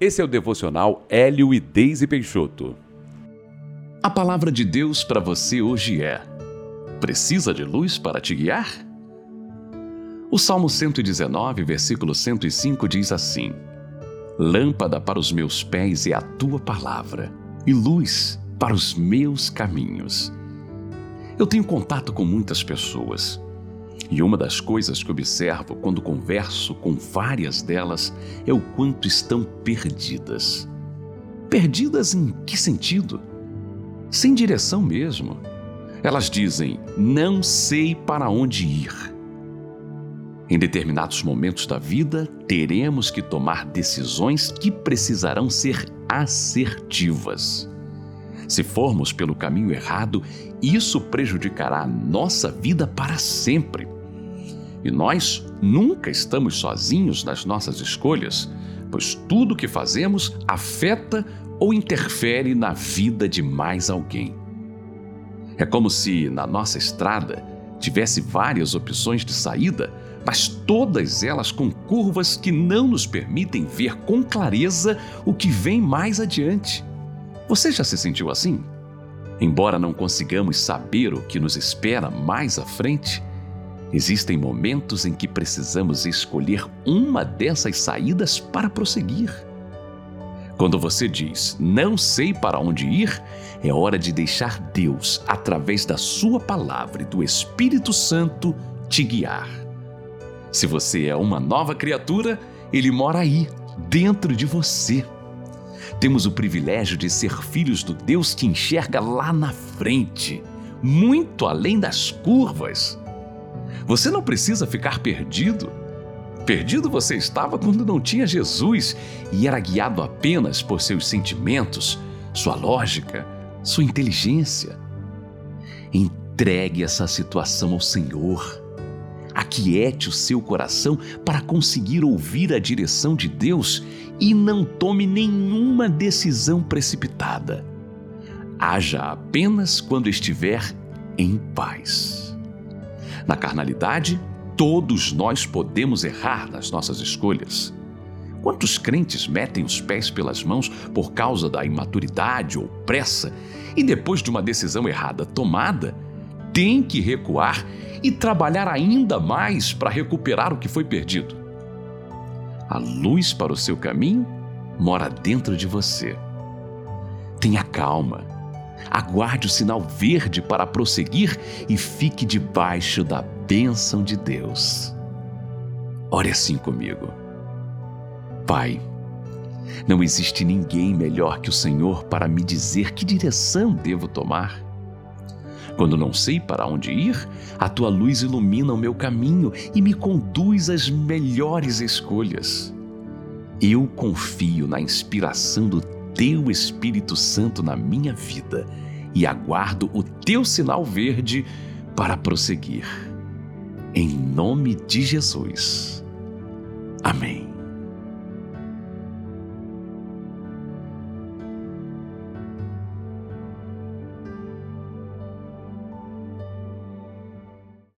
Esse é o devocional Hélio e Deise Peixoto. A palavra de Deus para você hoje é: Precisa de luz para te guiar? O Salmo 119, versículo 105 diz assim: Lâmpada para os meus pés é a tua palavra, e luz para os meus caminhos. Eu tenho contato com muitas pessoas e uma das coisas que observo quando converso com várias delas é o quanto estão perdidas. Perdidas em que sentido? Sem direção mesmo. Elas dizem: não sei para onde ir. Em determinados momentos da vida, teremos que tomar decisões que precisarão ser assertivas. Se formos pelo caminho errado, isso prejudicará a nossa vida para sempre. E nós nunca estamos sozinhos nas nossas escolhas, pois tudo o que fazemos afeta ou interfere na vida de mais alguém. É como se na nossa estrada tivesse várias opções de saída, mas todas elas com curvas que não nos permitem ver com clareza o que vem mais adiante. Você já se sentiu assim? Embora não consigamos saber o que nos espera mais à frente, Existem momentos em que precisamos escolher uma dessas saídas para prosseguir. Quando você diz não sei para onde ir, é hora de deixar Deus, através da Sua palavra e do Espírito Santo, te guiar. Se você é uma nova criatura, Ele mora aí, dentro de você. Temos o privilégio de ser filhos do Deus que enxerga lá na frente, muito além das curvas. Você não precisa ficar perdido. Perdido você estava quando não tinha Jesus e era guiado apenas por seus sentimentos, sua lógica, sua inteligência. Entregue essa situação ao Senhor. Aquiete o seu coração para conseguir ouvir a direção de Deus e não tome nenhuma decisão precipitada. Haja apenas quando estiver em paz. Na carnalidade, todos nós podemos errar nas nossas escolhas. Quantos crentes metem os pés pelas mãos por causa da imaturidade ou pressa e depois de uma decisão errada tomada, tem que recuar e trabalhar ainda mais para recuperar o que foi perdido? A luz para o seu caminho mora dentro de você. Tenha calma aguarde o sinal verde para prosseguir e fique debaixo da bênção de Deus. Ore assim comigo. Pai, não existe ninguém melhor que o Senhor para me dizer que direção devo tomar. Quando não sei para onde ir, a tua luz ilumina o meu caminho e me conduz às melhores escolhas. Eu confio na inspiração do teu Espírito Santo na minha vida e aguardo o teu sinal verde para prosseguir. Em nome de Jesus. Amém.